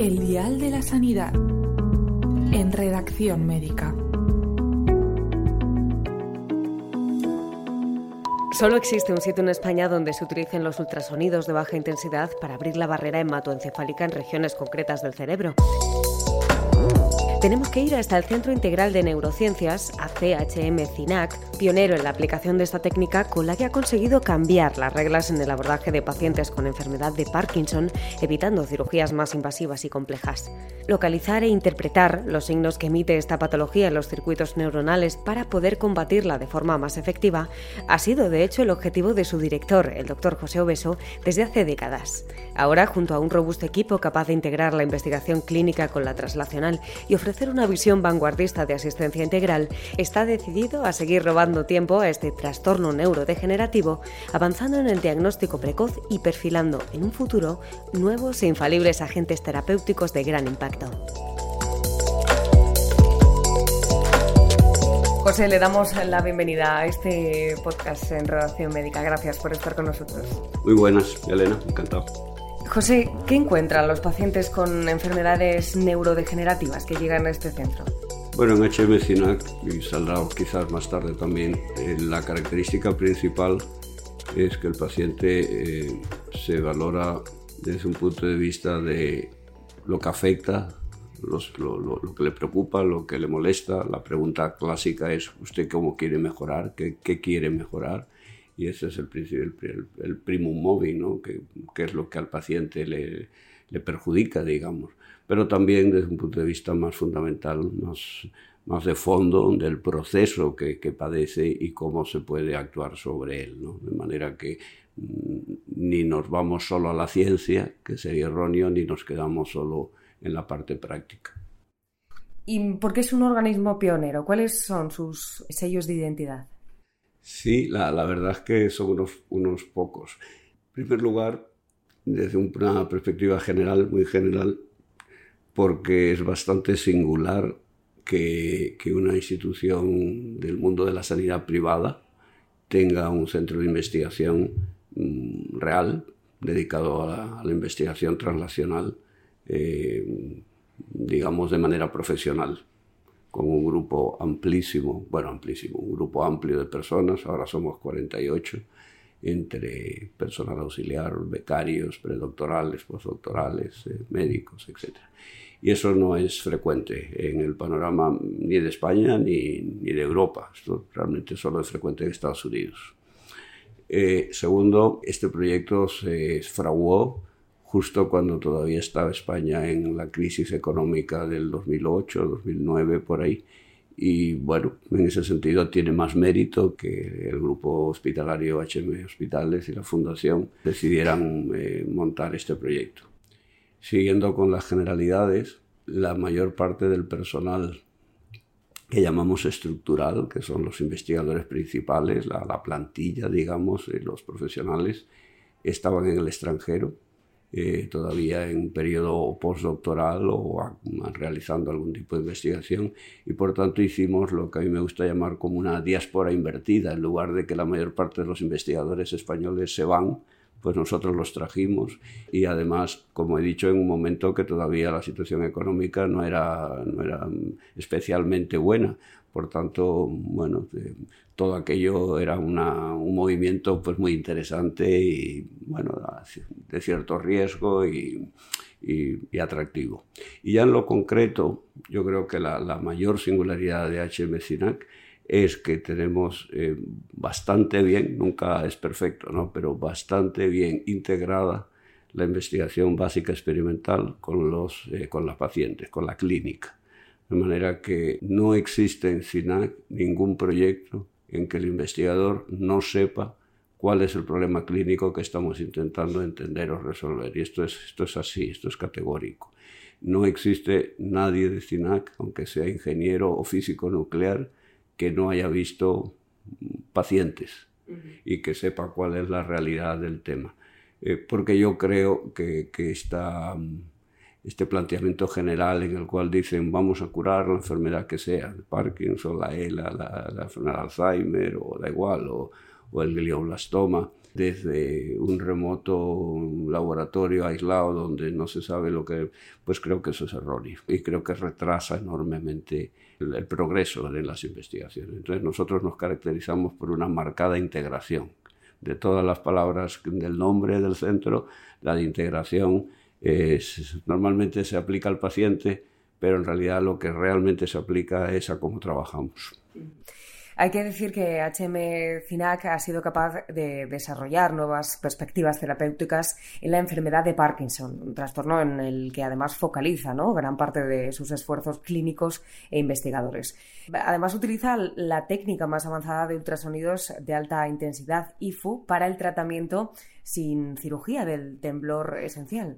El Dial de la Sanidad. En redacción médica. Solo existe un sitio en España donde se utilicen los ultrasonidos de baja intensidad para abrir la barrera hematoencefálica en regiones concretas del cerebro. Tenemos que ir hasta el Centro Integral de Neurociencias, ACHM CINAC, pionero en la aplicación de esta técnica con la que ha conseguido cambiar las reglas en el abordaje de pacientes con enfermedad de Parkinson, evitando cirugías más invasivas y complejas. Localizar e interpretar los signos que emite esta patología en los circuitos neuronales para poder combatirla de forma más efectiva ha sido de hecho el objetivo de su director, el doctor José Obeso, desde hace décadas. Ahora, junto a un robusto equipo capaz de integrar la investigación clínica con la translacional y ofrecer ofrecer una visión vanguardista de asistencia integral, está decidido a seguir robando tiempo a este trastorno neurodegenerativo, avanzando en el diagnóstico precoz y perfilando en un futuro nuevos e infalibles agentes terapéuticos de gran impacto. José, le damos la bienvenida a este podcast en Redacción Médica. Gracias por estar con nosotros. Muy buenas, Elena, encantado. José, ¿qué encuentran los pacientes con enfermedades neurodegenerativas que llegan a este centro? Bueno, en HM-CINAC, y saldrá quizás más tarde también, eh, la característica principal es que el paciente eh, se valora desde un punto de vista de lo que afecta, lo, que le preocupa, lo que le molesta. La pregunta clásica es, ¿usted cómo quiere mejorar? ¿Qué, qué quiere mejorar? Y ese es el, el, el primum móvil, ¿no? que, es lo que al paciente le, perjudica, digamos. Pero también desde un punto de vista más fundamental, más, más de fondo del proceso que, que padece y cómo se puede actuar sobre él. ¿no? De manera que mm, ni nos vamos solo a la ciencia, que sería erróneo, ni nos quedamos solo en la parte práctica. ¿Y por qué es un organismo pionero? ¿Cuáles son sus sellos de identidad? Sí, la, verdad es que son unos, pocos. En primer lugar, desde una perspectiva general, muy general, porque es bastante singular que, una institución del mundo de la sanidad privada tenga un centro de investigación mm, real dedicado a la, a la investigación translacional, eh, digamos, de manera profesional con un grupo amplísimo, bueno, amplísimo, un grupo amplio de personas, ahora somos 48, entre personal auxiliar, becarios, predoctorales, postdoctorales, eh, médicos, etc. Y eso no es frecuente en el panorama ni de España ni, ni de Europa. Esto realmente solo es frecuente en Estados Unidos. Eh, segundo, este proyecto se fraguó justo cuando todavía estaba España en la crisis económica del 2008, 2009, por ahí. Y bueno, en ese sentido tiene más mérito que el grupo hospitalario HM Hospitales y la Fundación decidieran eh, montar este proyecto. Siguiendo con las generalidades, la mayor parte del personal que llamamos estructural, que son los investigadores principales, la, la plantilla, digamos, los profesionales, estaban en el extranjero eh, todavía en periodo postdoctoral o realizando algún tipo de investigación y por tanto hicimos lo que a mí me gusta llamar como una diáspora invertida. En lugar de que la mayor parte de los investigadores españoles se van, pues nosotros los trajimos y además, como he dicho, en un momento que todavía la situación económica no era, no era especialmente buena. Por tanto, bueno, eh, todo aquello era una, un movimiento pues muy interesante y, bueno, de cierto riesgo y, y, atractivo. Y ya en lo concreto, yo creo que la, la mayor singularidad de HM CINAC es que tenemos eh, bastante bien, nunca es perfecto, ¿no? pero bastante bien integrada la investigación básica experimental con los, eh, con las pacientes, con la clínica. De manera que no existe en SINAC ningún proyecto en que el investigador no sepa cuál es el problema clínico que estamos intentando entender o resolver. Y esto es, esto es así, esto es categórico. No existe nadie de CINAC, aunque sea ingeniero o físico nuclear, que no haya visto pacientes y que sepa cuál es la realidad del tema. Eh, porque yo creo que, que este planteamiento general en el cual dicen vamos a curar la enfermedad que sea, el Parkinson, la ELA, la, la enfermedad de Alzheimer, o da igual, o, o el glioblastoma, desde un remoto laboratorio aislado donde no se sabe lo que, pues creo que eso es erróneo y creo que retrasa enormemente el, progreso de las investigaciones. Entonces nosotros nos caracterizamos por una marcada integración de todas las palabras del nombre del centro, la de integración es, normalmente se aplica al paciente, pero en realidad lo que realmente se aplica es a cómo trabajamos. Hay que decir que HM-CINAC ha sido capaz de desarrollar nuevas perspectivas terapéuticas en la enfermedad de Parkinson, un trastorno en el que además focaliza gran parte de sus esfuerzos clínicos e investigadores. Además utiliza la técnica más avanzada de ultrasonidos de alta intensidad IFU para el tratamiento sin cirugía del temblor esencial.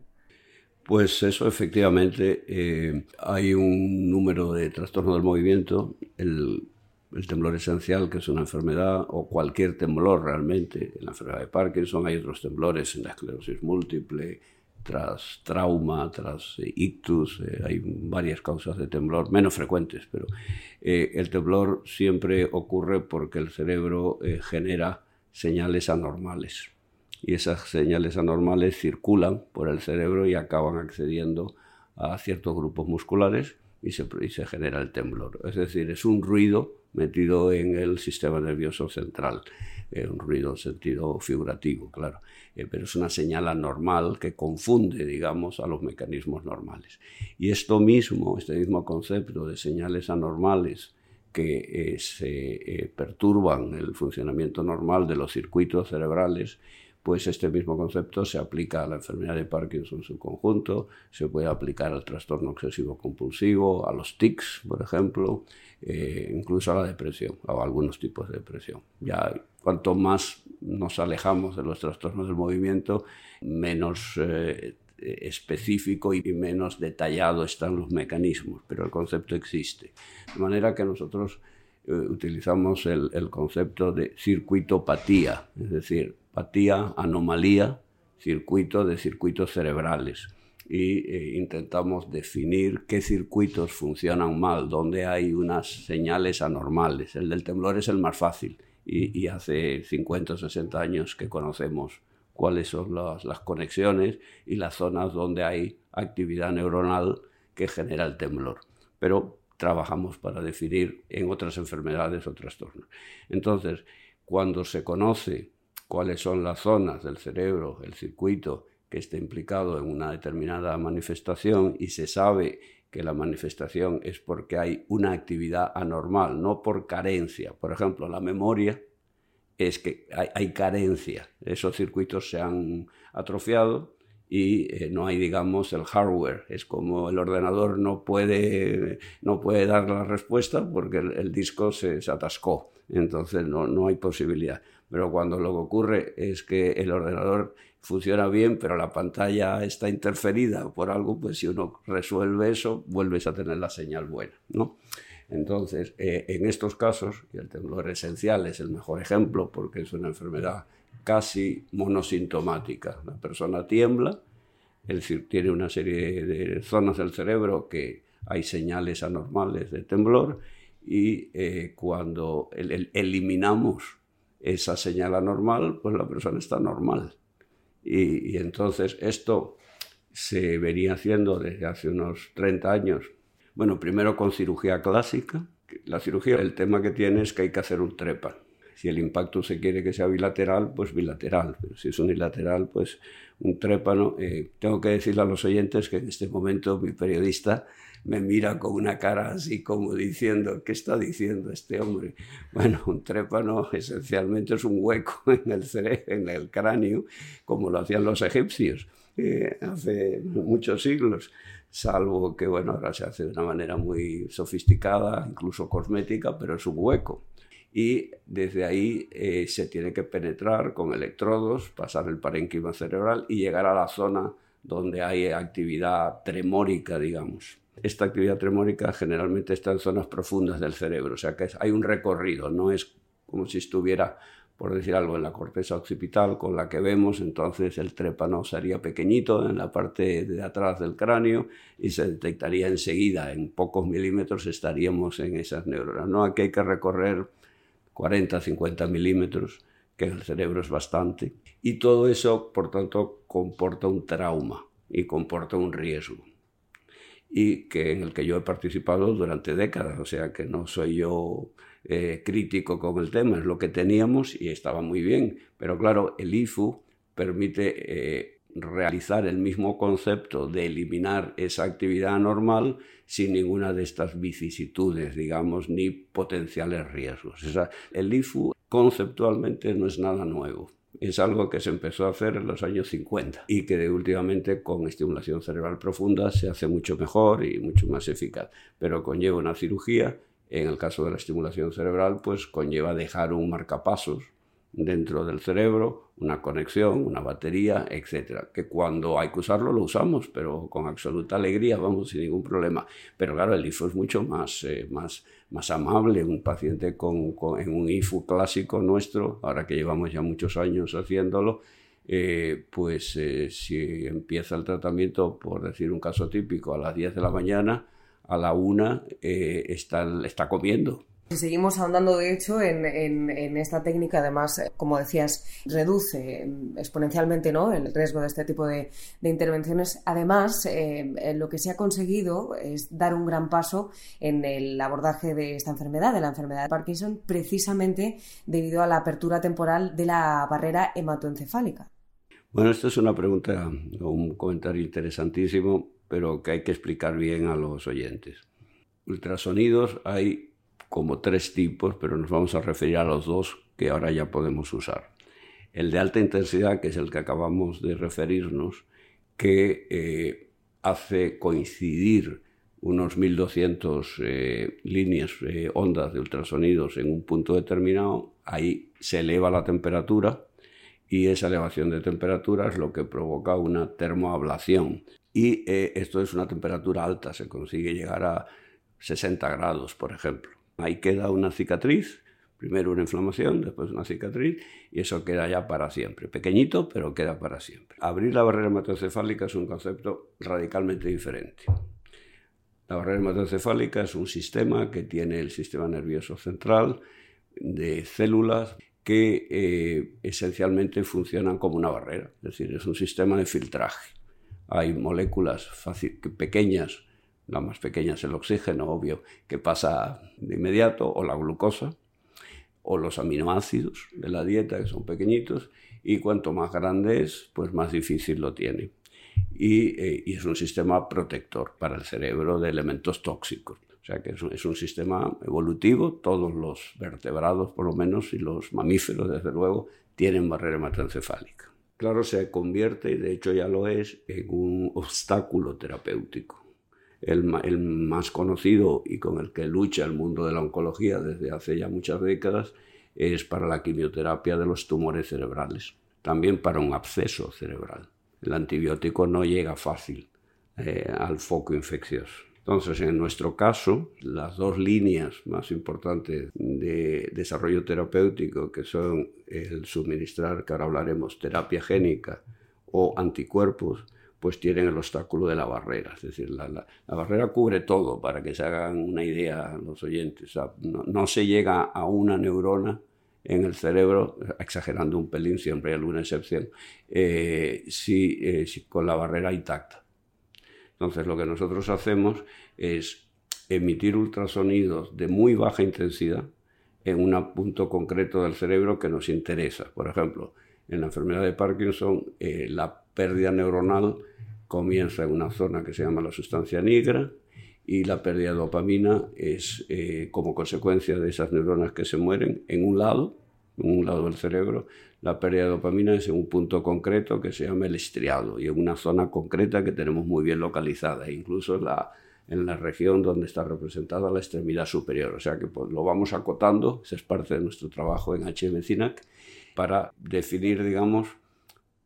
Pues eso, efectivamente, eh, hay un número de trastornos del movimiento. El el temblor esencial, que es una enfermedad, o cualquier temblor realmente, en la enfermedad de Parkinson, hay otros temblores en la esclerosis múltiple, tras trauma, tras eh, ictus, eh, hay varias causas de temblor, menos frecuentes, pero eh, el temblor siempre ocurre porque el cerebro genera señales anormales y esas señales anormales circulan por el cerebro y acaban accediendo a ciertos grupos musculares y se, y se genera el temblor. Es decir, es un ruido metido en el sistema nervioso central. un ruido en sentido figurativo, claro, eh, pero es una señal anormal que confunde, digamos, a los mecanismos normales. Y esto mismo, este mismo concepto de señales anormales que eh, se eh, perturban el funcionamiento normal de los circuitos cerebrales, pues este mismo concepto se aplica a la enfermedad de Parkinson en su conjunto, se puede aplicar al trastorno obsesivo compulsivo, a los tics, por ejemplo, eh, incluso a la depresión, a algunos tipos de depresión. Ya cuanto más nos alejamos de los trastornos del movimiento, menos eh, específico y menos detallado están los mecanismos, pero el concepto existe. De manera que nosotros eh, utilizamos el concepto de circuitopatía, es decir, patía, anomalía, circuito de circuitos cerebrales. Y eh, intentamos definir qué circuitos funcionan mal, dónde hay unas señales anormales. El del temblor es el más fácil y, hace 50 o 60 años que conocemos cuáles son las, las conexiones y las zonas donde hay actividad neuronal que genera el temblor. Pero trabajamos para definir en otras enfermedades o trastornos. Entonces, cuando se conoce cuáles son las zonas del cerebro, el circuito que está implicado en una determinada manifestación y se sabe que la manifestación es porque hay una actividad anormal, no por carencia. Por ejemplo, la memoria es que hay, carencia, esos circuitos se han atrofiado y eh, no hay, digamos, el hardware. Es como el ordenador no puede, no puede dar la respuesta porque el, disco se, se, atascó. Entonces no, no hay posibilidad. Pero cuando lo que ocurre es que el ordenador funciona bien, pero la pantalla está interferida por algo, pues si uno resuelve eso, vuelves a tener la señal buena, ¿no? Entonces, eh, en estos casos, y el temblor esencial es el mejor ejemplo porque es una enfermedad casi monosintomática. La persona tiembla, es decir, tiene una serie de zonas del cerebro que hay señales anormales de temblor y eh, cuando eliminamos esa señal anormal, pues la persona está normal. Y, entonces esto se venía haciendo desde hace unos 30 años. Bueno, primero con cirugía clásica. La cirugía, el tema que tiene es que hay que hacer un trepa. Si el impacto se quiere que sea bilateral, pues bilateral. Pero si es unilateral, pues un trépano. Eh, tengo que decirle a los oyentes que en este momento mi periodista me mira con una cara así como diciendo, ¿qué está diciendo este hombre? Bueno, un trépano esencialmente es un hueco en el en el cráneo, como lo hacían los egipcios eh, hace muchos siglos, salvo que bueno, ahora se hace de una manera muy sofisticada, incluso cosmética, pero es un hueco. y desde ahí eh, se tiene que penetrar con electrodos, pasar el parénquima cerebral y llegar a la zona donde hay actividad tremórica, digamos. Esta actividad tremórica generalmente está en zonas profundas del cerebro, o sea que hay un recorrido, no es como si estuviera, por decir algo, en la corteza occipital con la que vemos, entonces el trépano sería pequeñito en la parte de atrás del cráneo y se detectaría enseguida, en pocos milímetros estaríamos en esas neuronas. No, aquí hay que recorrer 40, 50 milímetros, que el cerebro es bastante. Y todo eso, por tanto, comporta un trauma y comporta un riesgo y que en el que yo he participado durante décadas, o sea que no soy yo eh, crítico con el tema, es lo que teníamos y estaba muy bien, pero claro, el IFU permite eh, realizar el mismo concepto de eliminar esa actividad anormal sin ninguna de estas vicisitudes, digamos, ni potenciales riesgos. el IFU conceptualmente no es nada nuevo es algo que se empezó a hacer en los años 50 y que últimamente con estimulación cerebral profunda se hace mucho mejor y mucho más eficaz, pero conlleva una cirugía. En el caso de la estimulación cerebral, pues conlleva dejar un marcapasos dentro del cerebro, una conexión, una batería, etcétera, que cuando hay que usarlo lo usamos, pero con absoluta alegría, vamos, sin ningún problema. Pero claro, el IFU es mucho más, eh, más, más amable, un paciente con, en un IFU clásico nuestro, ahora que llevamos ya muchos años haciéndolo, eh, pues eh, si empieza el tratamiento, por decir un caso típico, a las 10 de la mañana, a la 1 está, está comiendo, Seguimos ahondando, de hecho, en, esta técnica, además, como decías, reduce exponencialmente ¿no? el riesgo de este tipo de, intervenciones. Además, eh, lo que se ha conseguido es dar un gran paso en el abordaje de esta enfermedad, de la enfermedad de Parkinson, precisamente debido a la apertura temporal de la barrera hematoencefálica. Bueno, esta es una pregunta un comentario interesantísimo, pero que hay que explicar bien a los oyentes. Ultrasonidos hay como tres tipos, pero nos vamos a referir a los dos que ahora ya podemos usar. El de alta intensidad, que es el que acabamos de referirnos, que eh, hace coincidir unos 1200 eh, líneas, eh, ondas de ultrasonidos en un punto determinado, ahí se eleva la temperatura y esa elevación de temperatura es lo que provoca una termoablación. Y esto es una temperatura alta, se consigue llegar a 60 grados, por ejemplo. Ahí queda una cicatriz, primero una inflamación, después una cicatriz, y eso queda ya para siempre. Pequeñito, pero queda para siempre. Abrir la barrera hematoencefálica es un concepto radicalmente diferente. La barrera hematoencefálica es un sistema que tiene el sistema nervioso central de células que eh, esencialmente funcionan como una barrera, es decir, es un sistema de filtraje. Hay moléculas pequeñas la más pequeña es el oxígeno, obvio, que pasa de inmediato, o la glucosa, o los aminoácidos de la dieta, que son pequeñitos, y cuanto más grande es, pues más difícil lo tiene. Y, eh, es un sistema protector para el cerebro de elementos tóxicos. O sea que es un, es un, sistema evolutivo, todos los vertebrados por lo menos y los mamíferos desde luego tienen barrera hematoencefálica. Claro, se convierte, y de hecho ya lo es, en un obstáculo terapéutico el, más conocido y con el que lucha el mundo de la oncología desde hace ya muchas décadas es para la quimioterapia de los tumores cerebrales, también para un absceso cerebral. El antibiótico no llega fácil eh, al foco infeccioso. Entonces, en nuestro caso, las dos líneas más importantes de desarrollo terapéutico, que son el suministrar, que ahora hablaremos, terapia génica o anticuerpos, pues tienen el obstáculo de la barrera. Es decir, la, barrera cubre todo, para que se hagan una idea los oyentes. no, se llega a una neurona en el cerebro, exagerando un pelín, siempre hay alguna excepción, eh, si, eh, si, con la barrera intacta. Entonces lo que nosotros hacemos es emitir ultrasonidos de muy baja intensidad en un punto concreto del cerebro que nos interesa. Por ejemplo, en la enfermedad de Parkinson, eh, la pérdida neuronal comienza en una zona que se llama la sustancia negra y la pérdida de dopamina es eh, como consecuencia de esas neuronas que se mueren en un lado, en un lado del cerebro. La pérdida de dopamina es en un punto concreto que se llama el estriado y en una zona concreta que tenemos muy bien localizada. Incluso la, en la región donde está representada la extremidad superior. O sea que pues, lo vamos acotando, esa es parte de nuestro trabajo en HM-CINAC, para definir, digamos,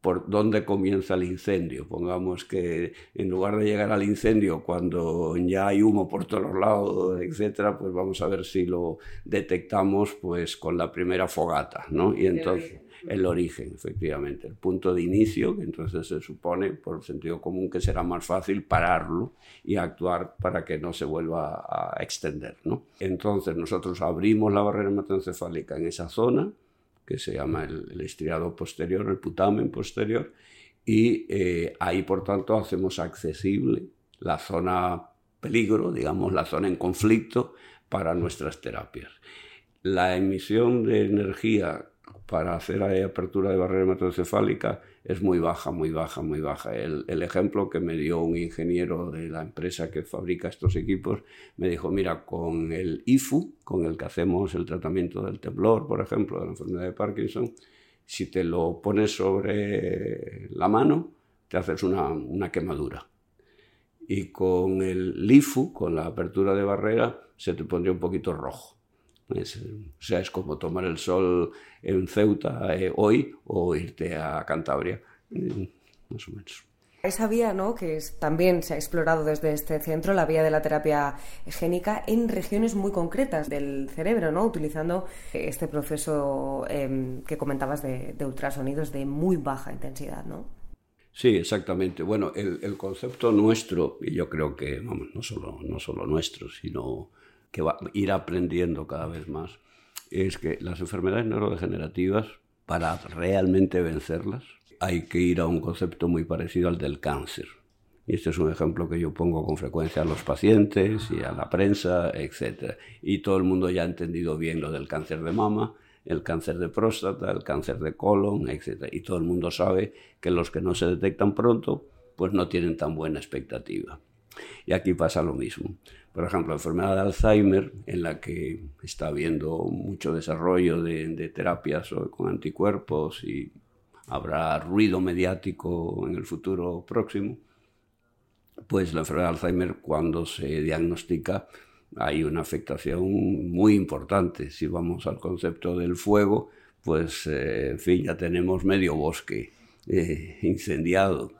por dónde comienza el incendio. Pongamos que en lugar de llegar al incendio cuando ya hay humo por todos lados, etcétera, pues vamos a ver si lo detectamos pues con la primera fogata, ¿no? Y entonces el origen, efectivamente, el punto de inicio, que entonces se supone, por sentido común, que será más fácil pararlo y actuar para que no se vuelva a extender. ¿no? Entonces nosotros abrimos la barrera hematoencefálica en esa zona, que se llama el, estriado posterior, el putamen posterior, y eh, ahí, por tanto, hacemos accesible la zona peligro, digamos, la zona en conflicto para nuestras terapias. La emisión de energía para hacer apertura de barrera hematoencefálica es muy baja, muy baja, muy baja. El, ejemplo que me dio un ingeniero de la empresa que fabrica estos equipos me dijo, mira, con el IFU, con el que hacemos el tratamiento del temblor, por ejemplo, de la enfermedad de Parkinson, si te lo pones sobre la mano, te haces una, una quemadura. Y con el LIFU, con la apertura de barrera, se te pondría un poquito rojo. Es, o sea, es como tomar el sol en Ceuta eh, hoy o irte a Cantabria, mm, más o menos. Esa vía, ¿no? que también se ha explorado desde este centro, la vía de la terapia génica, en regiones muy concretas del cerebro, ¿no? utilizando este proceso em, que comentabas de, ultrasonidos de muy baja intensidad. ¿no? Sí, exactamente. Bueno, el, el, concepto nuestro, y yo creo que, vamos, no solo, no solo nuestro, sino que va a ir aprendiendo cada vez más, es que las enfermedades neurodegenerativas, para realmente vencerlas, hay que ir a un concepto muy parecido al del cáncer. Y este es un ejemplo que yo pongo con frecuencia a los pacientes y a la prensa, etc. Y todo el mundo ya ha entendido bien lo del cáncer de mama, el cáncer de próstata, el cáncer de colon, etc. Y todo el mundo sabe que los que no se detectan pronto, pues no tienen tan buena expectativa. Y aquí pasa lo mismo. Por ejemplo, la enfermedad de Alzheimer, en la que está habiendo mucho desarrollo de, terapias con anticuerpos y habrá ruido mediático en el futuro próximo, pues la enfermedad de Alzheimer cuando se diagnostica hay una afectación muy importante. Si vamos al concepto del fuego, pues eh, en fin, ya tenemos medio bosque eh, incendiado.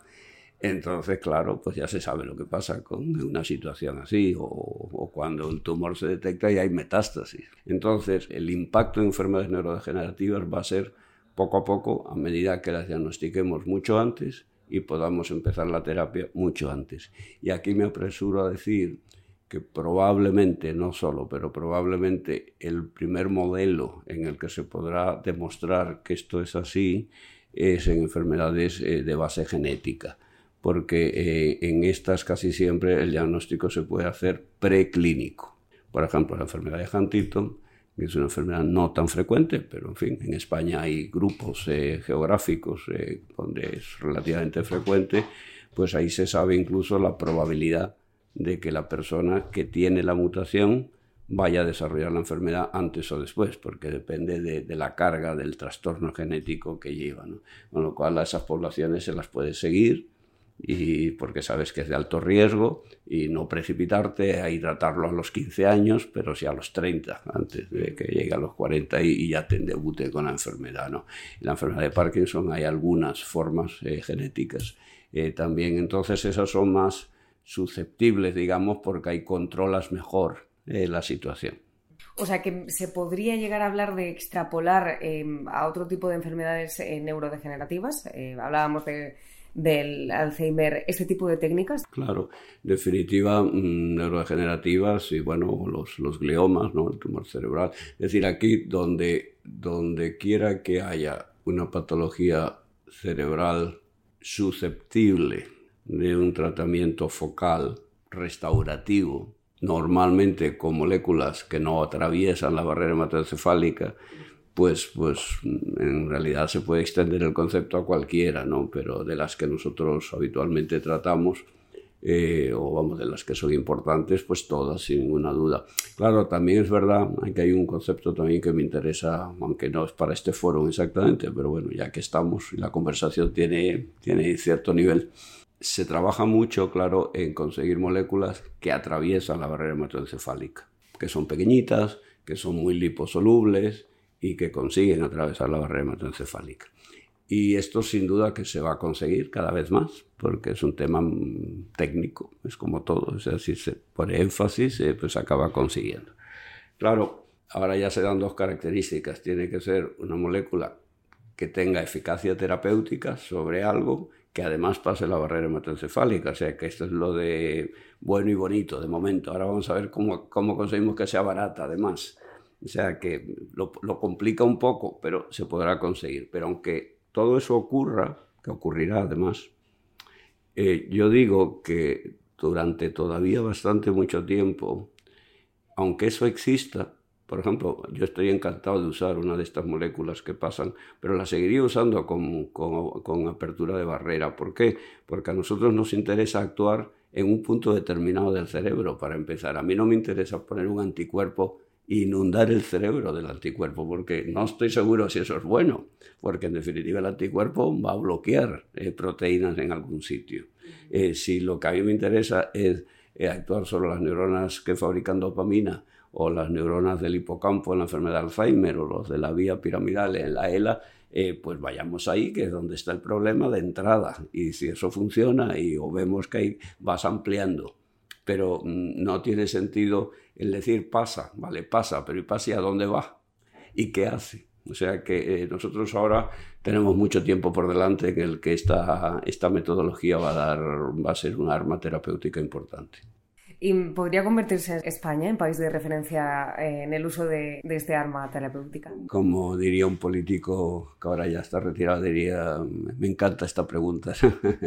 Entonces, claro, pues ya se sabe lo que pasa con una situación así o, cuando el tumor se detecta y hay metástasis. Entonces, el impacto de enfermedades neurodegenerativas va a ser poco a poco a medida que las diagnostiquemos mucho antes y podamos empezar la terapia mucho antes. Y aquí me apresuro a decir que probablemente, no solo, pero probablemente el primer modelo en el que se podrá demostrar que esto es así es en enfermedades eh, de base genética porque eh, en estas casi siempre el diagnóstico se puede hacer preclínico. Por ejemplo, la enfermedad de Huntington, que es una enfermedad no tan frecuente, pero en fin, en España hay grupos eh, geográficos eh, donde es relativamente frecuente, pues ahí se sabe incluso la probabilidad de que la persona que tiene la mutación vaya a desarrollar la enfermedad antes o después, porque depende de, la carga del trastorno genético que lleva. Con lo cual a esas poblaciones se las puede seguir y porque sabes que es de alto riesgo y no precipitarte a tratarlo a los 15 años, pero sí a los 30, antes de que llegue a los 40 y, ya te debute con la enfermedad. ¿no? La enfermedad de Parkinson hay algunas formas eh, genéticas eh, también, entonces esas son más susceptibles, digamos, porque ahí controlas mejor eh, la situación. O sea que se podría llegar a hablar de extrapolar a otro tipo de enfermedades neurodegenerativas. hablábamos de del Alzheimer este tipo de técnicas? Claro, definitiva, mm, neurodegenerativas y bueno, los, los gliomas, ¿no? el tumor cerebral. Es decir, aquí donde, donde quiera que haya una patología cerebral susceptible de un tratamiento focal restaurativo, normalmente con moléculas que no atraviesan la barrera hematoencefálica, pues, pues en realidad se puede extender el concepto a cualquiera, ¿no? Pero de las que nosotros habitualmente tratamos, eh, o vamos, de las que son importantes, pues todas, sin ninguna duda. Claro, también es verdad que hay un concepto también que me interesa, aunque no es para este foro exactamente, pero bueno, ya que estamos y la conversación tiene, tiene cierto nivel, se trabaja mucho, claro, en conseguir moléculas que atraviesan la barrera hematoencefálica, que son pequeñitas, que son muy liposolubles y que consiguen atravesar la barrera hematoencefálica. Y esto sin duda que se va a conseguir cada vez más, porque es un tema mm, técnico, es como todo, o sea, si se pone énfasis, eh, pues acaba consiguiendo. Claro, ahora ya se dan dos características, tiene que ser una molécula que tenga eficacia terapéutica sobre algo que además pase la barrera hematoencefálica, o sea que esto es lo de bueno y bonito de momento. Ahora vamos a ver cómo, cómo conseguimos que sea barata además. O sea que lo, lo complica un poco, pero se podrá conseguir. Pero aunque todo eso ocurra, que ocurrirá además, eh, yo digo que durante todavía bastante mucho tiempo, aunque eso exista, por ejemplo, yo estoy encantado de usar una de estas moléculas que pasan, pero la seguiría usando con, con, apertura de barrera. ¿Por qué? Porque a nosotros nos interesa actuar en un punto determinado del cerebro, para empezar. A mí no me interesa poner un anticuerpo inundar el cerebro del anticuerpo, porque no estoy seguro si eso es bueno, porque en definitiva el anticuerpo va a bloquear eh, proteínas en algún sitio. Eh, si lo que a mí me interesa es eh, actuar sobre las neuronas que fabrican dopamina o las neuronas del hipocampo en la enfermedad de Alzheimer o los de la vía piramidal en la ELA, pues vayamos ahí, que es donde está el problema de entrada. Y si eso funciona y o vemos que ahí vas ampliando pero mm, no tiene sentido el decir pasa, vale, pasa, pero ¿y pasa y a dónde va? ¿Y qué hace? O sea que eh, nosotros ahora tenemos mucho tiempo por delante en el que esta, esta metodología va a, dar, va a ser un arma terapéutica importante. ¿Y podría convertirse España en país de referencia eh, en el uso de, este arma terapéutica? Como diría un político que ahora ya está retirado, diría, me encanta esta pregunta.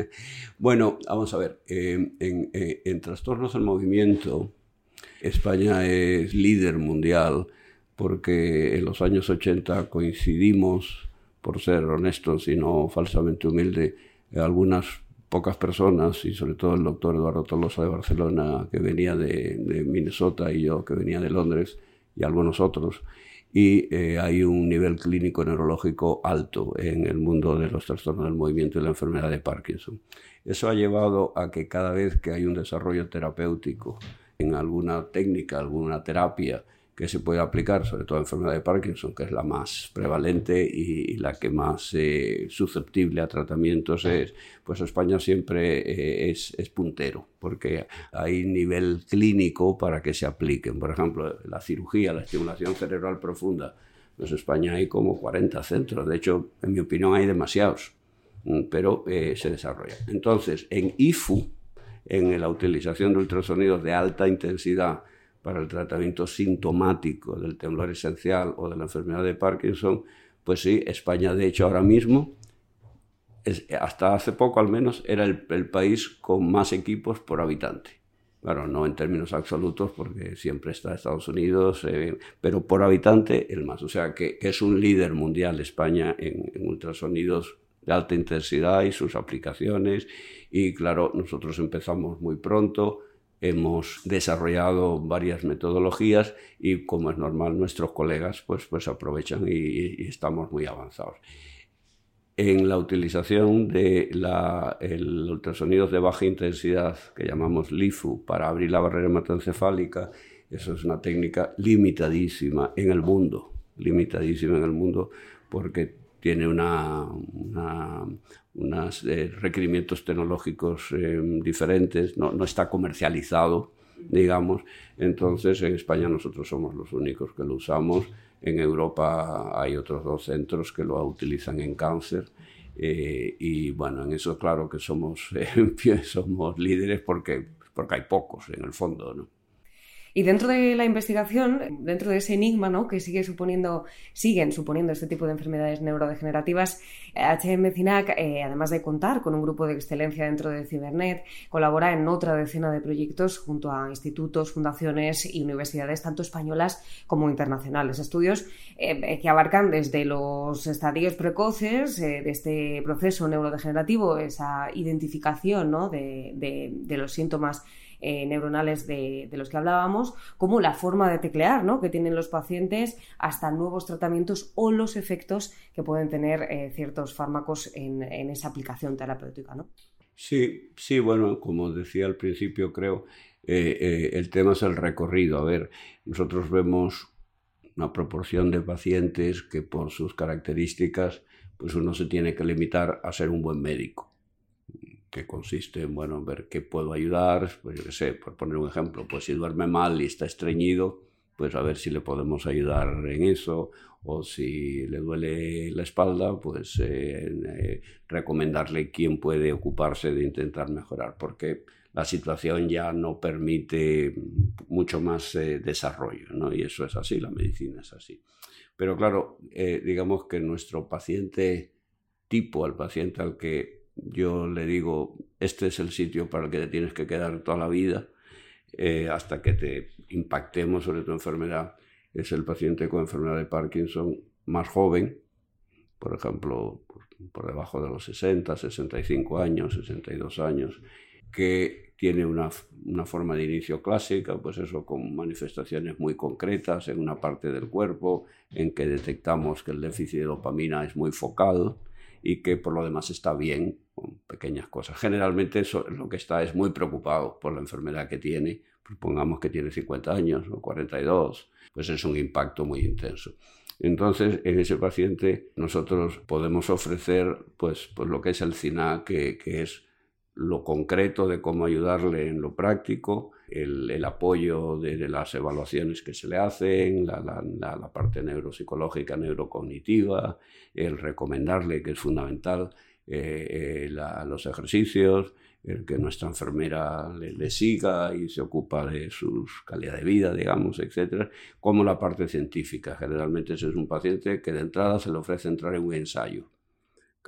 bueno, vamos a ver, eh, en, eh, en trastornos del movimiento, España es líder mundial porque en los años 80 coincidimos, por ser honestos y no falsamente humilde, algunas pocas personas, y sobre todo el doctor Eduardo Tolosa de Barcelona, que venía de, Minnesota, y yo, que venía de Londres, y algunos otros. Y eh, hay un nivel clínico neurológico alto en el mundo de los trastornos del movimiento y la enfermedad de Parkinson. Eso ha llevado a que cada vez que hay un desarrollo terapéutico en alguna técnica, alguna terapia, que se puede aplicar, sobre todo en enfermedad de Parkinson, que es la más prevalente y, la que más eh, susceptible a tratamientos es, pues España siempre eh, es, es, puntero, porque hay nivel clínico para que se apliquen. Por ejemplo, la cirugía, la estimulación cerebral profunda, pues en España hay como 40 centros, de hecho, en mi opinión hay demasiados, mm, pero eh, se desarrolla. Entonces, en IFU, en la utilización de ultrasonidos de alta intensidad, para el tratamiento sintomático del temblor esencial o de la enfermedad de Parkinson, pues sí, España de hecho ahora mismo, hasta hace poco al menos, era el, país con más equipos por habitante. Claro, no en términos absolutos porque siempre está Estados Unidos, eh, pero por habitante el más. O sea que es un líder mundial España en, en ultrasonidos alta intensidad y sus aplicaciones. Y claro, nosotros empezamos muy pronto hemos desarrollado varias metodologías y como es normal nuestros colegas pues, pues aprovechan y, estamos muy avanzados. En la utilización de la, ultrasonidos de baja intensidad que llamamos LIFU para abrir la barrera hematoencefálica, eso es una técnica limitadísima en el mundo, limitadísima en el mundo porque tiene una, unos eh, requerimientos tecnológicos eh, diferentes, no, está comercializado, digamos. Entonces, en España nosotros somos los únicos que lo usamos. En Europa hay otros dos centros que lo utilizan en cáncer. Eh, y bueno, en eso claro que somos, somos líderes porque, porque hay pocos en el fondo, ¿no? Y dentro de la investigación, dentro de ese enigma ¿no? que sigue suponiendo, siguen suponiendo este tipo de enfermedades neurodegenerativas, HM CINAC, eh, además de contar con un grupo de excelencia dentro de Cibernet, colabora en otra decena de proyectos junto a institutos, fundaciones y universidades tanto españolas como internacionales. Estudios eh, que abarcan desde los estadios precoces eh, de este proceso neurodegenerativo, esa identificación ¿no? de, de los síntomas eh, neuronales de, los que hablábamos, como la forma de teclear ¿no? que tienen los pacientes, hasta nuevos tratamientos o los efectos que pueden tener eh, ciertos fármacos en, esa aplicación terapéutica. ¿no? Sí, sí, bueno, como decía al principio, creo, eh, el tema es el recorrido. A ver, nosotros vemos una proporción de pacientes que por sus características, pues uno se tiene que limitar a ser un buen médico, que consiste en, bueno, ver qué puedo ayudar, pues yo qué sé, por poner un ejemplo, pues si duerme mal y está estreñido, pues a ver si le podemos ayudar en eso, o si le duele la espalda, pues eh, eh, recomendarle quién puede ocuparse de intentar mejorar, porque la situación ya no permite mucho más eh, desarrollo, ¿no? Y eso es así, la medicina es así. Pero claro, digamos que nuestro paciente tipo, al paciente al que yo le digo, este es el sitio para el que te tienes que quedar toda la vida, eh, hasta que te impactemos sobre tu enfermedad. Es el paciente con enfermedad de Parkinson más joven, por ejemplo, por, debajo de los 60, 65 años, 62 años, que tiene una, una, forma de inicio clásica, pues eso con manifestaciones muy concretas en una parte del cuerpo, en que detectamos que el déficit de dopamina es muy focal, y que por lo demás está bien, con pequeñas cosas. Generalmente lo que está es muy preocupado por la enfermedad que tiene, supongamos que tiene 50 años o 42, pues es un impacto muy intenso. Entonces, en ese paciente nosotros podemos ofrecer pues, pues lo que es el CINA, que, que es lo concreto de cómo ayudarle en lo práctico, el, apoyo de, las evaluaciones que se le hacen, la, parte neuropsicológica, neurocognitiva, el recomendarle, que es fundamental, eh, eh, los ejercicios, el que nuestra enfermera le, siga y se ocupa de su calidad de vida, digamos, etcétera, como la parte científica. Generalmente ese es un paciente que de entrada se le ofrece entrar en un ensayo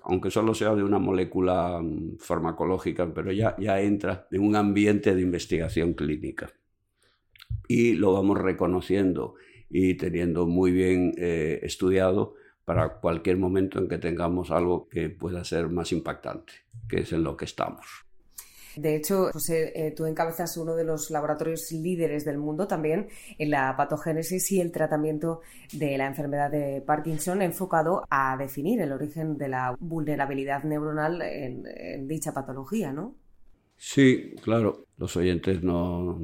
aunque solo sea de una molécula mm, farmacológica, pero ya, ya entra en un ambiente de investigación clínica. Y lo vamos reconociendo y teniendo muy bien eh, estudiado para cualquier momento en que tengamos algo que pueda ser más impactante, que es en lo que estamos. De hecho, José, eh, tú encabezas uno de los laboratorios líderes del mundo también en la patogénesis y el tratamiento de la enfermedad de Parkinson enfocado a definir el origen de la vulnerabilidad neuronal en, dicha patología, ¿no? Sí, claro. Los oyentes no,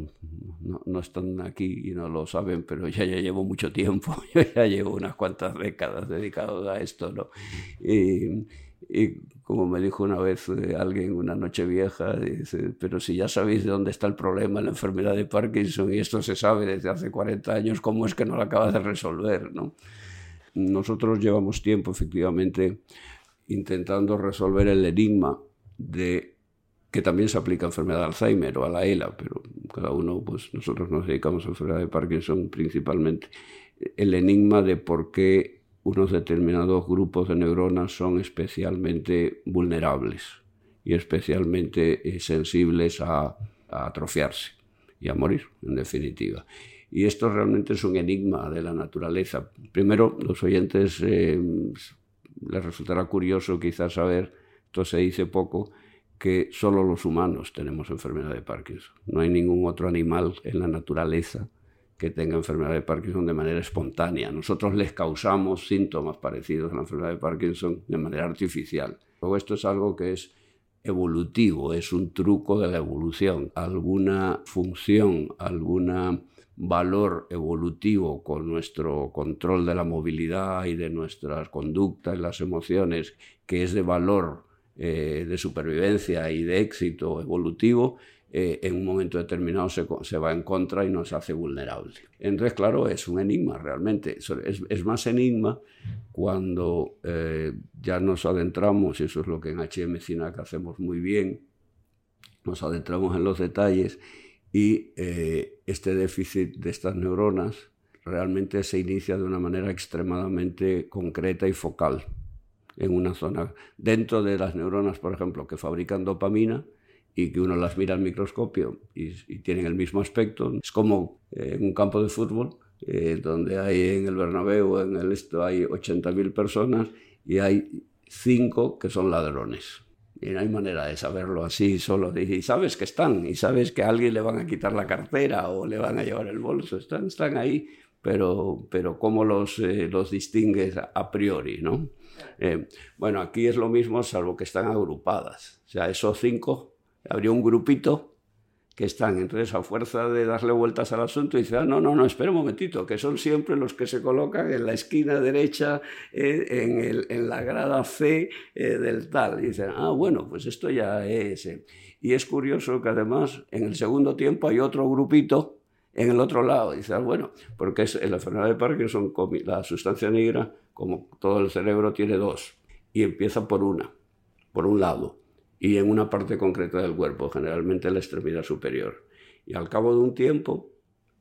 no, están aquí y no lo saben, pero ya, ya llevo mucho tiempo, yo ya llevo unas cuantas décadas dedicado a esto, ¿no? Y, y como me dijo una vez eh, alguien una noche vieja, dice, pero si ya sabéis de dónde está el problema, la enfermedad de Parkinson, y esto se sabe desde hace 40 años, ¿cómo es que no lo acabas de resolver? ¿no? Nosotros llevamos tiempo, efectivamente, intentando resolver el enigma de que también se aplica a enfermedad de Alzheimer o a la ELA, pero cada uno, pues nosotros nos dedicamos a enfermedad de Parkinson principalmente, el enigma de por qué unos determinados grupos de neuronas son especialmente vulnerables y especialmente eh, sensibles a, atrofiarse y a morir, en definitiva. Y esto realmente es un enigma de la naturaleza. Primero, los oyentes eh, les resultará curioso quizás saber, esto se dice poco, que solo los humanos tenemos enfermedad de Parkinson. No hay ningún otro animal en la naturaleza que tenga enfermedad de Parkinson de manera espontánea. Nosotros les causamos síntomas parecidos a la enfermedad de Parkinson de manera artificial. Esto es algo que es evolutivo, es un truco de la evolución. Alguna función, algún valor evolutivo con nuestro control de la movilidad y de nuestras conductas y las emociones, que es de valor eh, de supervivencia y de éxito evolutivo, eh, en un momento determinado se, va en contra y nos hace vulnerable. Entonces, claro, es un enigma realmente. Es, más enigma cuando eh, ya nos adentramos, y eso es lo que en HM CINAC hacemos muy bien, nos adentramos en los detalles y este déficit de estas neuronas realmente se inicia de una manera extremadamente concreta y focal en una zona. Dentro de las neuronas, por ejemplo, que fabrican dopamina, y que uno las mira al microscopio y, tienen el mismo aspecto. Es como eh, en un campo de fútbol, eh, donde hay en el Bernabéu, en el esto, hay 80.000 personas y hay cinco que son ladrones. Y no hay manera de saberlo así solo. Y sabes que están, y sabes que a alguien le van a quitar la cartera o le van a llevar el bolso. Están, están ahí, pero, pero ¿cómo los, eh, los distingues a priori? ¿no? Eh, bueno, aquí es lo mismo, salvo que están agrupadas. O sea, esos cinco, habría un grupito que están. Entonces, a fuerza de darle vueltas al asunto, dice, ah, no, no, no, espera un momentito, que son siempre los que se colocan en la esquina derecha, eh, en, la grada C eh, del tal. Y dicen, ah, bueno, pues esto ya es... Y es curioso que además, en el segundo tiempo hay otro grupito en el otro lado. Dice, ah, bueno, porque es, en la enfermedad de Parkinson, la sustancia negra, como todo el cerebro, tiene dos. Y empieza por una, por un lado y en una parte concreta del cuerpo, generalmente en la extremidad superior. Y al cabo de un tiempo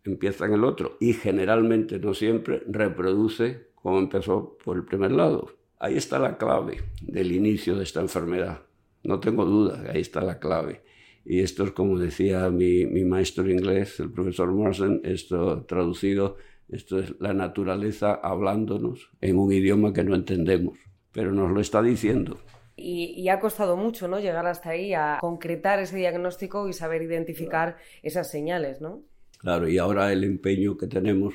empieza en el otro y generalmente, no siempre, reproduce como empezó por el primer lado. Ahí está la clave del inicio de esta enfermedad. No tengo duda, ahí está la clave. Y esto es como decía mi, mi maestro inglés, el profesor Morrison, esto traducido, esto es la naturaleza hablándonos en un idioma que no entendemos, pero nos lo está diciendo. Y, ha costado mucho, ¿no? Llegar hasta ahí a concretar ese diagnóstico y saber identificar esas señales, ¿no? Claro, y ahora el empeño que tenemos,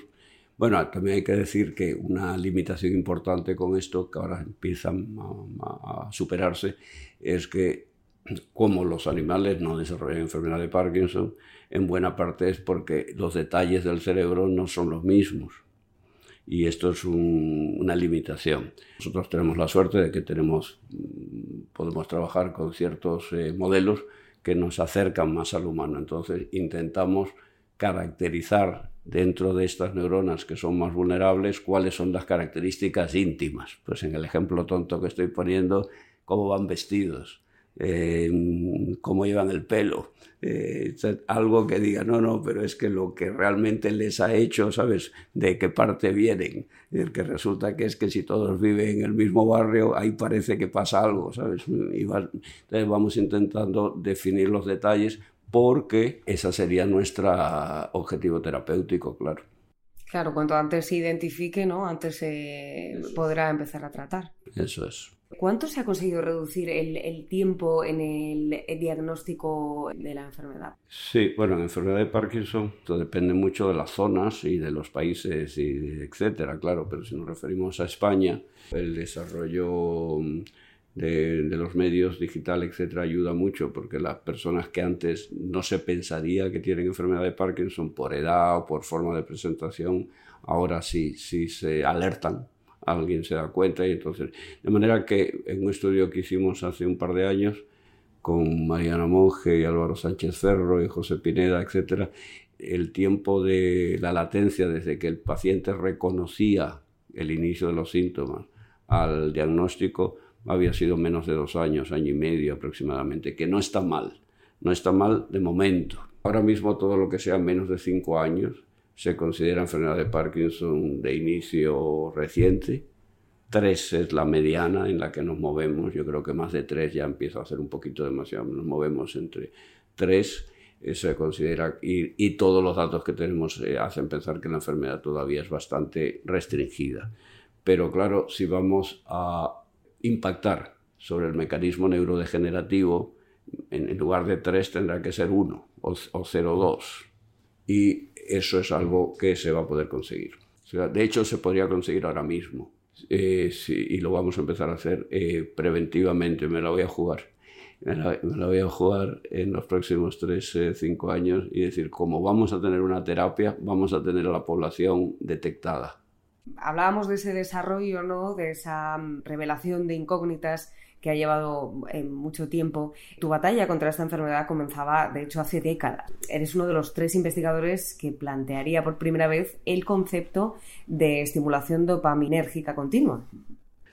bueno, también hay que decir que una limitación importante con esto, que ahora empiezan a, a superarse, es que como los animales no desarrollan enfermedad de Parkinson, en buena parte es porque los detalles del cerebro no son los mismos y esto es una limitación. Nosotros tenemos la suerte de que tenemos, mm, podemos trabajar con ciertos eh, modelos que nos acercan más al humano. Entonces intentamos caracterizar dentro de estas neuronas que son más vulnerables cuáles son las características íntimas. Pues en el ejemplo tonto que estoy poniendo, cómo van vestidos, eh, cómo llevan el pelo, eh, algo que diga, no, no, pero es que lo que realmente les ha hecho, ¿sabes? De qué parte vienen. El que resulta que es que si todos viven en el mismo barrio, ahí parece que pasa algo, ¿sabes? Y entonces vamos intentando definir los detalles porque ese sería nuestro objetivo terapéutico, claro. Claro, cuanto antes se identifique, ¿no? Antes se podrá empezar a tratar. Eso es. ¿Cuánto se ha conseguido reducir el, tiempo en el, diagnóstico de la enfermedad? Sí, bueno, la enfermedad de Parkinson esto depende mucho de las zonas y de los países, y etcétera, claro, pero si nos referimos a España, el desarrollo de, de, los medios digital, etcétera, ayuda mucho porque las personas que antes no se pensaría que tienen enfermedad de Parkinson por edad o por forma de presentación, ahora sí, sí se alertan alguien se da cuenta y entonces... De manera que en un estudio que hicimos hace un par de años con Mariana Monge y Álvaro Sánchez Ferro y José Pineda, etc., el tiempo de la latencia desde que el paciente reconocía el inicio de los síntomas al diagnóstico había sido menos de dos años, año y medio aproximadamente, que no está mal, no está mal de momento. Ahora mismo todo lo que sea menos de cinco años se considera enfermedad de Parkinson de inicio reciente. Tres es la mediana en la que nos movemos. Yo creo que más de tres ya empieza a ser un poquito demasiado. Nos movemos entre tres. Eh, se considera, y, todos los datos que tenemos eh, hacen pensar que la enfermedad todavía es bastante restringida. Pero claro, si vamos a impactar sobre el mecanismo neurodegenerativo, en, lugar de tres tendrá que ser uno o, o 0,2. Y eso es algo que se va a poder conseguir. de hecho, se podría conseguir ahora mismo. Eh, y lo vamos a empezar a hacer eh, preventivamente. Me la voy a jugar. Me la, voy a jugar en los próximos 3, 5 eh, años y decir, como vamos a tener una terapia, vamos a tener a la población detectada. Hablábamos de ese desarrollo, ¿no? de esa mm, revelación de incógnitas que ha llevado eh, mucho tiempo. Tu batalla contra esta enfermedad comenzaba, de hecho, hace décadas. Eres uno de los tres investigadores que plantearía por primera vez el concepto de estimulación dopaminérgica continua.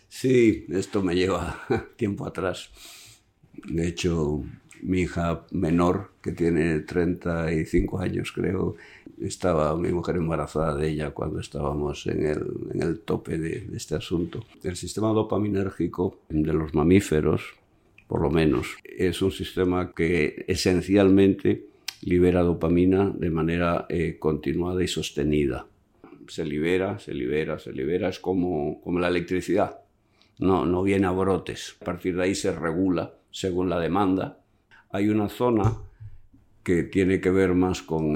Sí, esto me lleva tiempo atrás. De hecho, mi hija menor, que tiene 35 años creo, estaba mi mujer embarazada de ella cuando estábamos en el, en el tope de, este asunto. El sistema dopaminérgico de los mamíferos, por lo menos, es un sistema que esencialmente libera dopamina de manera eh, continuada y sostenida. Se libera, se libera, se libera, es como, como la electricidad. No, no viene a brotes. A partir de ahí se regula según la demanda hay una zona que tiene que ver más con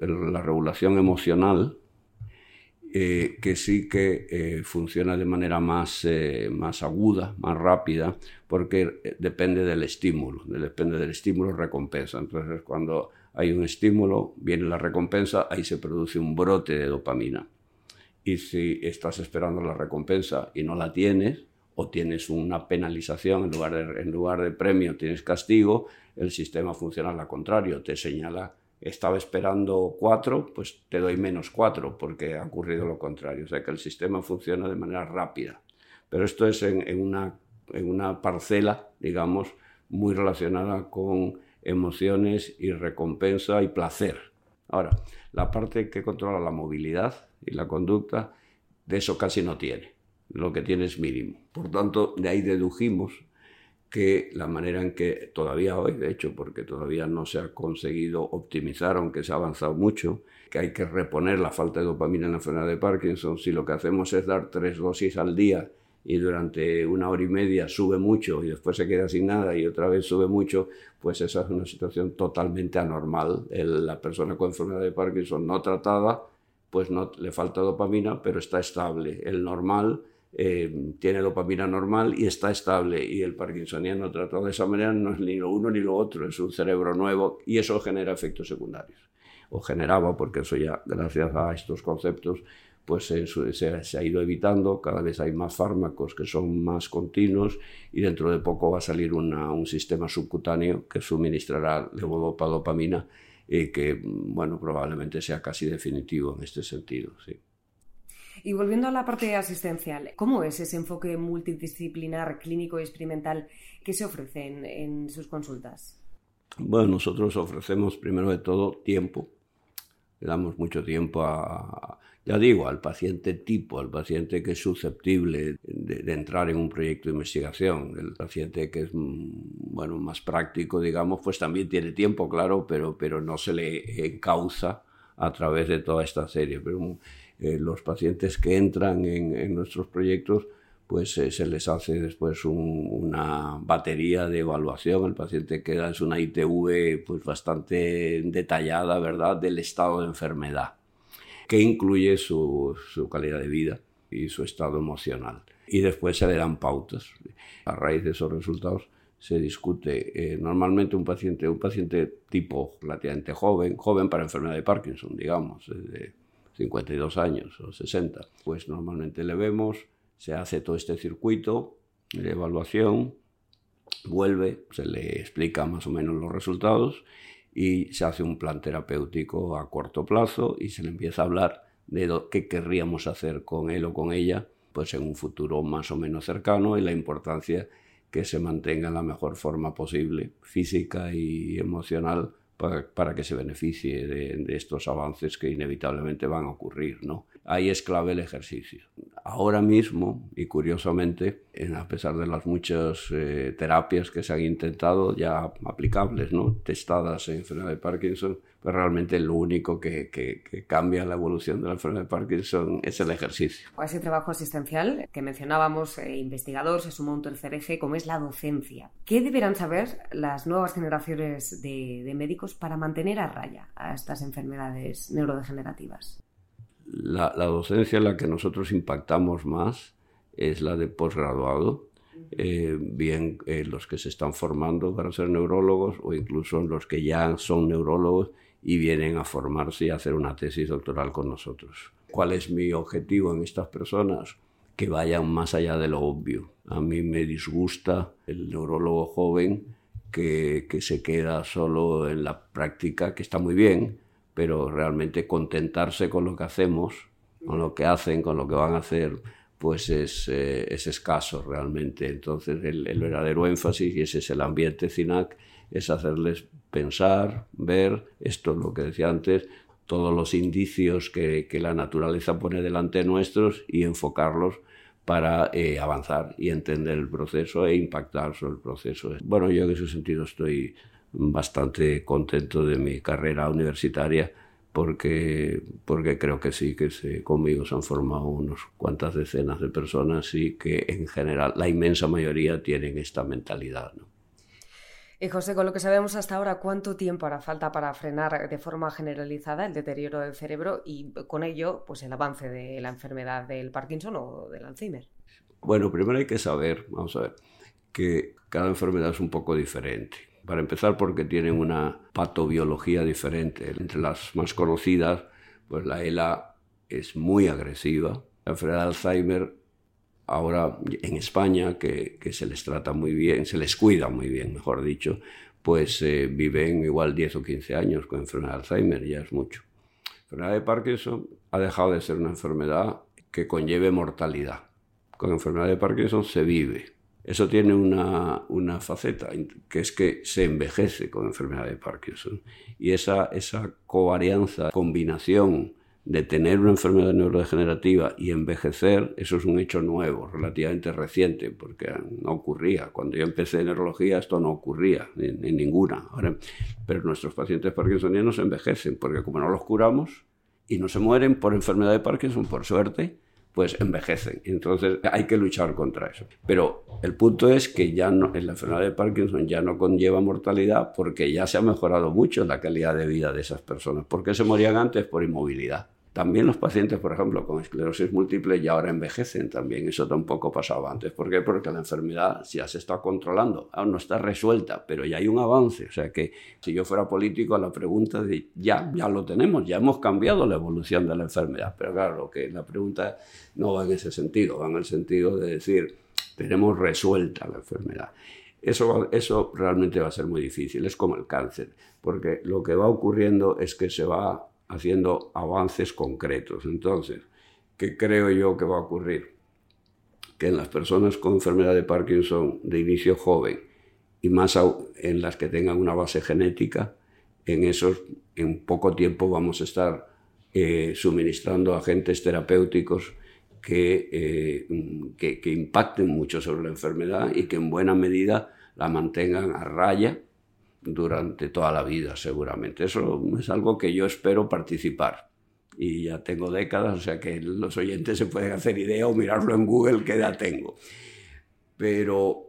la regulación emocional eh, que sí que eh, funciona de manera más, eh, más aguda, más rápida, porque depende del estímulo, depende del estímulo recompensa. Entonces, cuando hay un estímulo, viene la recompensa, ahí se produce un brote de dopamina. Y si estás esperando la recompensa y no la tienes, o tienes una penalización en lugar en lugar de premio, tienes castigo, el sistema funciona al contrario, te señala estaba esperando cuatro, pues te doy menos cuatro porque ha ocurrido lo contrario. O sea que el sistema funciona de manera rápida. Pero esto es en, una, en una parcela, digamos, muy relacionada con emociones y recompensa y placer. Ahora, la parte que controla la movilidad y la conducta, de eso casi no tiene. Lo que tiene es mínimo. Por tanto, de ahí dedujimos que la manera en que todavía hoy, de hecho, porque todavía no se ha conseguido optimizar, aunque se ha avanzado mucho, que hay que reponer la falta de dopamina en la enfermedad de Parkinson, si lo que hacemos es dar tres dosis al día y durante una hora y media sube mucho y después se queda sin nada y otra vez sube mucho, pues esa es una situación totalmente anormal. la persona con enfermedad de Parkinson no tratada, pues no le falta dopamina, pero está estable. El normal eh, tiene dopamina normal y está estable. Y el parkinsoniano tratado de esa manera no es ni lo uno ni lo otro, es un cerebro nuevo y eso genera efectos secundarios. O generaba, porque eso ya, gracias a estos conceptos, pues se, ha ido evitando, cada vez hay más fármacos que son más continuos y dentro de poco va a salir un sistema subcutáneo que suministrará levodopamina y que, bueno, probablemente sea casi definitivo en este sentido, sí. Y volviendo a la parte asistencial, ¿cómo es ese enfoque multidisciplinar, clínico y experimental que se ofrece en, sus consultas? Bueno, nosotros ofrecemos primero de todo tiempo. Le damos mucho tiempo a, ya digo, al paciente tipo, al paciente que es susceptible de, entrar en un proyecto de investigación. El paciente que es mm, bueno, más práctico, digamos, pues también tiene tiempo, claro, pero, pero no se le encauza a través de toda esta serie. Pero eh, los pacientes que entran en, nuestros proyectos, pues eh, se les hace después una batería de evaluación. El paciente queda, es una ITV pues bastante detallada, ¿verdad?, del estado de enfermedad, que incluye su, calidad de vida y su estado emocional. Y después se le dan pautas. A raíz de esos resultados se discute eh, normalmente un paciente, un paciente tipo relativamente joven, joven para enfermedad de Parkinson, digamos, 52 años o 60, pues normalmente le vemos, se hace todo este circuito de evaluación, vuelve, se le explica más o menos los resultados y se hace un plan terapéutico a corto plazo y se le empieza a hablar de qué querríamos hacer con él o con ella pues en un futuro más o menos cercano y la importancia que se mantenga en la mejor forma posible, física y emocional, para, que se beneficie de, estos avances que inevitablemente van a ocurrir. ¿no? Ahí es clave el ejercicio. Ahora mismo, y curiosamente, a pesar de las muchas eh, terapias que se han intentado ya aplicables, ¿no? testadas en enfermedad de Parkinson, pues realmente lo único que, cambia la evolución de la enfermedad de Parkinson es el ejercicio. A ese trabajo asistencial que mencionábamos, eh, investigador, se suma un tercer eje, como es la docencia. ¿Qué deberán saber las nuevas generaciones de, médicos para mantener a raya a estas enfermedades neurodegenerativas? La, docencia en la que nosotros impactamos más es la de posgraduado, eh, bien eh, los que se están formando para ser neurólogos o incluso los que ya son neurólogos y vienen a formarse y a hacer una tesis doctoral con nosotros. ¿Cuál es mi objetivo en estas personas? Que vayan más allá de lo obvio. A mí me disgusta el neurólogo joven que, que se queda solo en la práctica, que está muy bien, pero realmente contentarse con lo que hacemos, con lo que hacen, con lo que van a hacer, pues es, eh, es escaso realmente. Entonces el, verdadero énfasis, y ese es el ambiente CINAC, es hacerles pensar, ver, esto es lo que decía antes, todos los indicios que, la naturaleza pone delante nuestros y enfocarlos para eh, avanzar y entender el proceso e impactar sobre el proceso. Bueno, yo en ese sentido estoy bastante contento de mi carrera universitaria porque, porque creo que sí, que se, conmigo se han formado unas cuantas decenas de personas y que en general la inmensa mayoría tienen esta mentalidad. ¿no? Y José, con lo que sabemos hasta ahora, ¿cuánto tiempo hará falta para frenar de forma generalizada el deterioro del cerebro y con ello pues el avance de la enfermedad del Parkinson o del Alzheimer? Bueno, primero hay que saber, vamos a ver, que cada enfermedad es un poco diferente. Para empezar, porque tienen una patobiología diferente. Entre las más conocidas, pues la ELA es muy agresiva. La enfermedad de Alzheimer ahora en España, que, se les trata muy bien, se les cuida muy bien, mejor dicho, pues eh, viven igual 10 o 15 años con enfermedad de Alzheimer, ya es mucho. La enfermedad de Parkinson ha dejado de ser una enfermedad que conlleve mortalidad. Con enfermedad de Parkinson se vive. Eso tiene una, una faceta, que es que se envejece con enfermedad de Parkinson. Y esa, esa covarianza, combinación de tener una enfermedad neurodegenerativa y envejecer, eso es un hecho nuevo, relativamente reciente, porque no ocurría. Cuando yo empecé en neurología esto no ocurría en, ninguna. pero nuestros pacientes parkinsonianos envejecen, porque como no los curamos y no se mueren por enfermedad de Parkinson, por suerte, pues envejecen. Entonces hay que luchar contra eso. Pero el punto es que ya no, en la enfermedad de Parkinson ya no conlleva mortalidad porque ya se ha mejorado mucho la calidad de vida de esas personas. ¿Por qué se morían antes? Por inmovilidad. También los pacientes, por ejemplo, con esclerosis múltiple ya ahora envejecen también. Eso tampoco pasaba antes. ¿Por qué? Porque la enfermedad ya se está controlando. Aún no está resuelta, pero ya hay un avance. O sea que si yo fuera político, la pregunta de ya, ya lo tenemos, ya hemos cambiado la evolución de la enfermedad. Pero claro, que la pregunta no va en ese sentido, va en el sentido de decir, tenemos resuelta la enfermedad. Eso, eso realmente va a ser muy difícil. Es como el cáncer, porque lo que va ocurriendo es que se va haciendo avances concretos. Entonces, ¿qué creo yo que va a ocurrir? Que en las personas con enfermedad de Parkinson de inicio joven y más en las que tengan una base genética, en esos en poco tiempo vamos a estar eh, suministrando agentes terapéuticos eh, que, que impacten mucho sobre la enfermedad y que en buena medida la mantengan a raya durante toda la vida, seguramente. Eso es algo que yo espero participar. Y ya tengo décadas, o sea que los oyentes se pueden hacer idea o mirarlo en Google qué edad tengo. Pero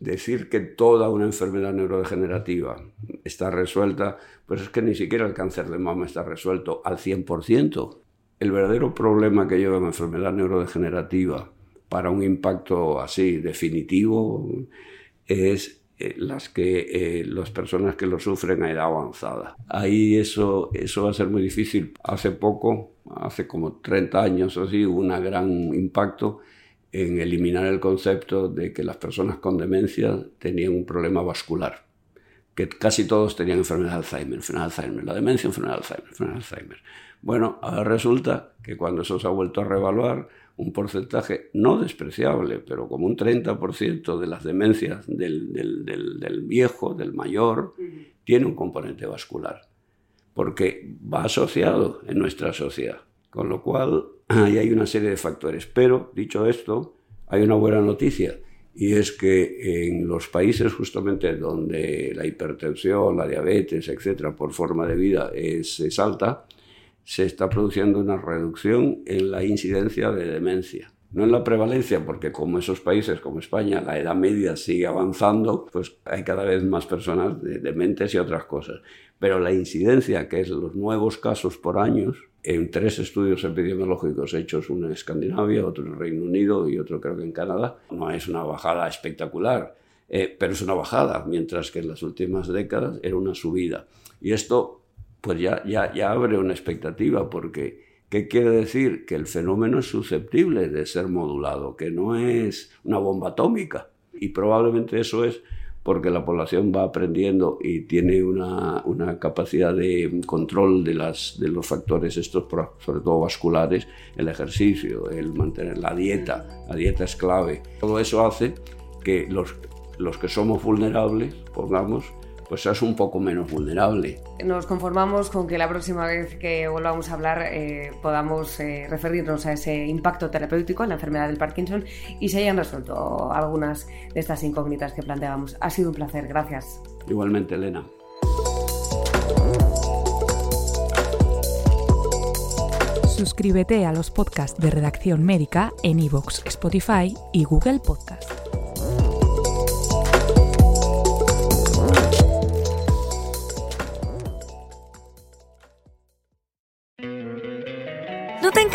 decir que toda una enfermedad neurodegenerativa está resuelta, pues es que ni siquiera el cáncer de mama está resuelto al 100%. El verdadero problema que lleva una enfermedad neurodegenerativa para un impacto así definitivo es eh, las que eh, las personas que lo sufren a edad avanzada. Ahí eso, eso va a ser muy difícil. Hace poco, hace como 30 años o así, hubo un gran impacto en eliminar el concepto de que las personas con demencia tenían un problema vascular, que casi todos tenían enfermedad de Alzheimer, enfermedad de Alzheimer, la demencia, enfermedad de Alzheimer, enfermedad de Alzheimer. Bueno, ahora resulta que cuando eso se ha vuelto a reevaluar, un porcentaje no despreciable, pero como un 30% de las demencias del, del, viejo, del mayor, tiene un componente vascular, porque va asociado en nuestra sociedad. Con lo cual, ahí hay una serie de factores. Pero, dicho esto, hay una buena noticia, y es que en los países justamente donde la hipertensión, la diabetes, etcétera, por forma de vida es, es alta, se está produciendo una reducción en la incidencia de demencia. No en la prevalencia, porque como esos países como España la edad media sigue avanzando, pues hay cada vez más personas de dementes y otras cosas. Pero la incidencia, que es los nuevos casos por años, en tres estudios epidemiológicos hechos, uno en Escandinavia, otro en Reino Unido y otro creo que en Canadá, no es una bajada espectacular, eh, pero es una bajada, mientras que en las últimas décadas era una subida. Y esto pues ya, ya, ya abre una expectativa, porque ¿qué quiere decir? Que el fenómeno es susceptible de ser modulado, que no es una bomba atómica. Y probablemente eso es porque la población va aprendiendo y tiene una, una capacidad de control de, las, de los factores estos, sobre todo vasculares, el ejercicio, el mantener la dieta, la dieta es clave. Todo eso hace que los, los que somos vulnerables, pongamos, pues es un poco menos vulnerable. Nos conformamos con que la próxima vez que volvamos a hablar eh, podamos eh, referirnos a ese impacto terapéutico en la enfermedad del Parkinson y se hayan resuelto algunas de estas incógnitas que planteábamos. Ha sido un placer, gracias. Igualmente, Elena. Suscríbete a los podcasts de Redacción Médica en iVoox, Spotify y Google Podcast.